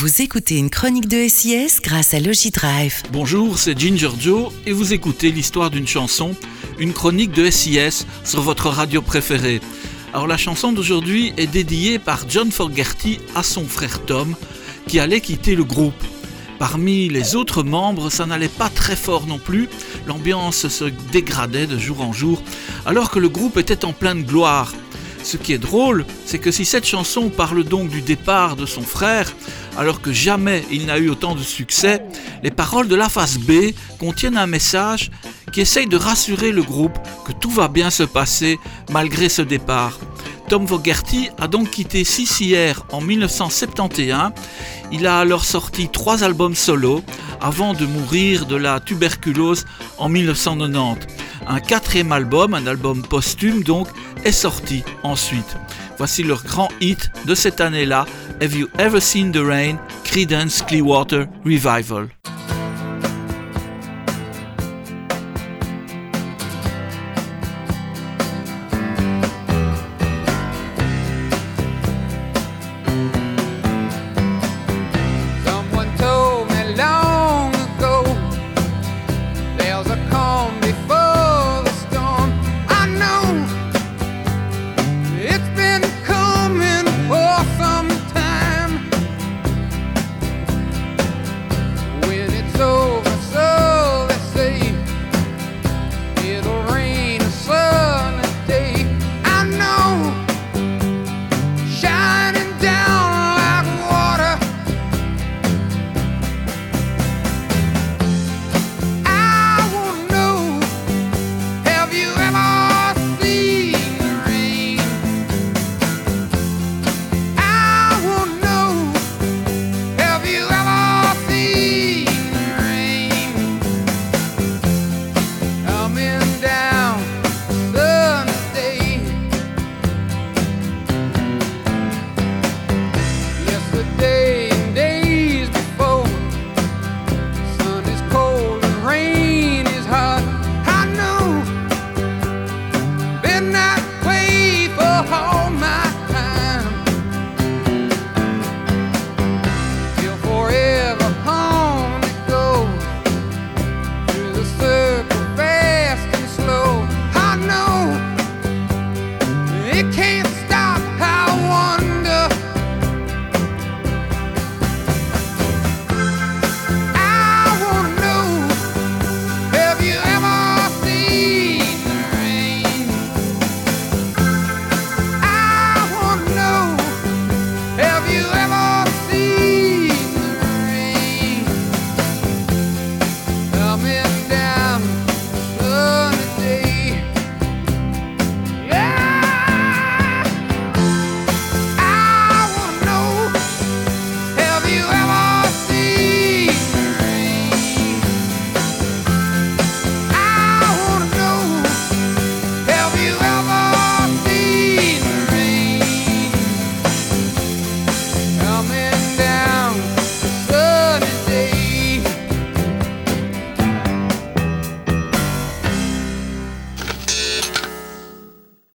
Vous écoutez une chronique de SIS grâce à Logidrive. Bonjour, c'est Ginger Joe et vous écoutez l'histoire d'une chanson, une chronique de SIS sur votre radio préférée. Alors la chanson d'aujourd'hui est dédiée par John Fogerty à son frère Tom qui allait quitter le groupe. Parmi les autres membres, ça n'allait pas très fort non plus, l'ambiance se dégradait de jour en jour alors que le groupe était en pleine gloire. Ce qui est drôle, c'est que si cette chanson parle donc du départ de son frère, alors que jamais il n'a eu autant de succès, les paroles de la face B contiennent un message qui essaye de rassurer le groupe que tout va bien se passer malgré ce départ. Tom Fogerty a donc quitté CCR en 1971. Il a alors sorti trois albums solo avant de mourir de la tuberculose en 1990. Un quatrième album, un album posthume donc, est sorti ensuite. Voici leur grand hit de cette année-là, Have You Ever Seen the Rain? Credence Clearwater Revival.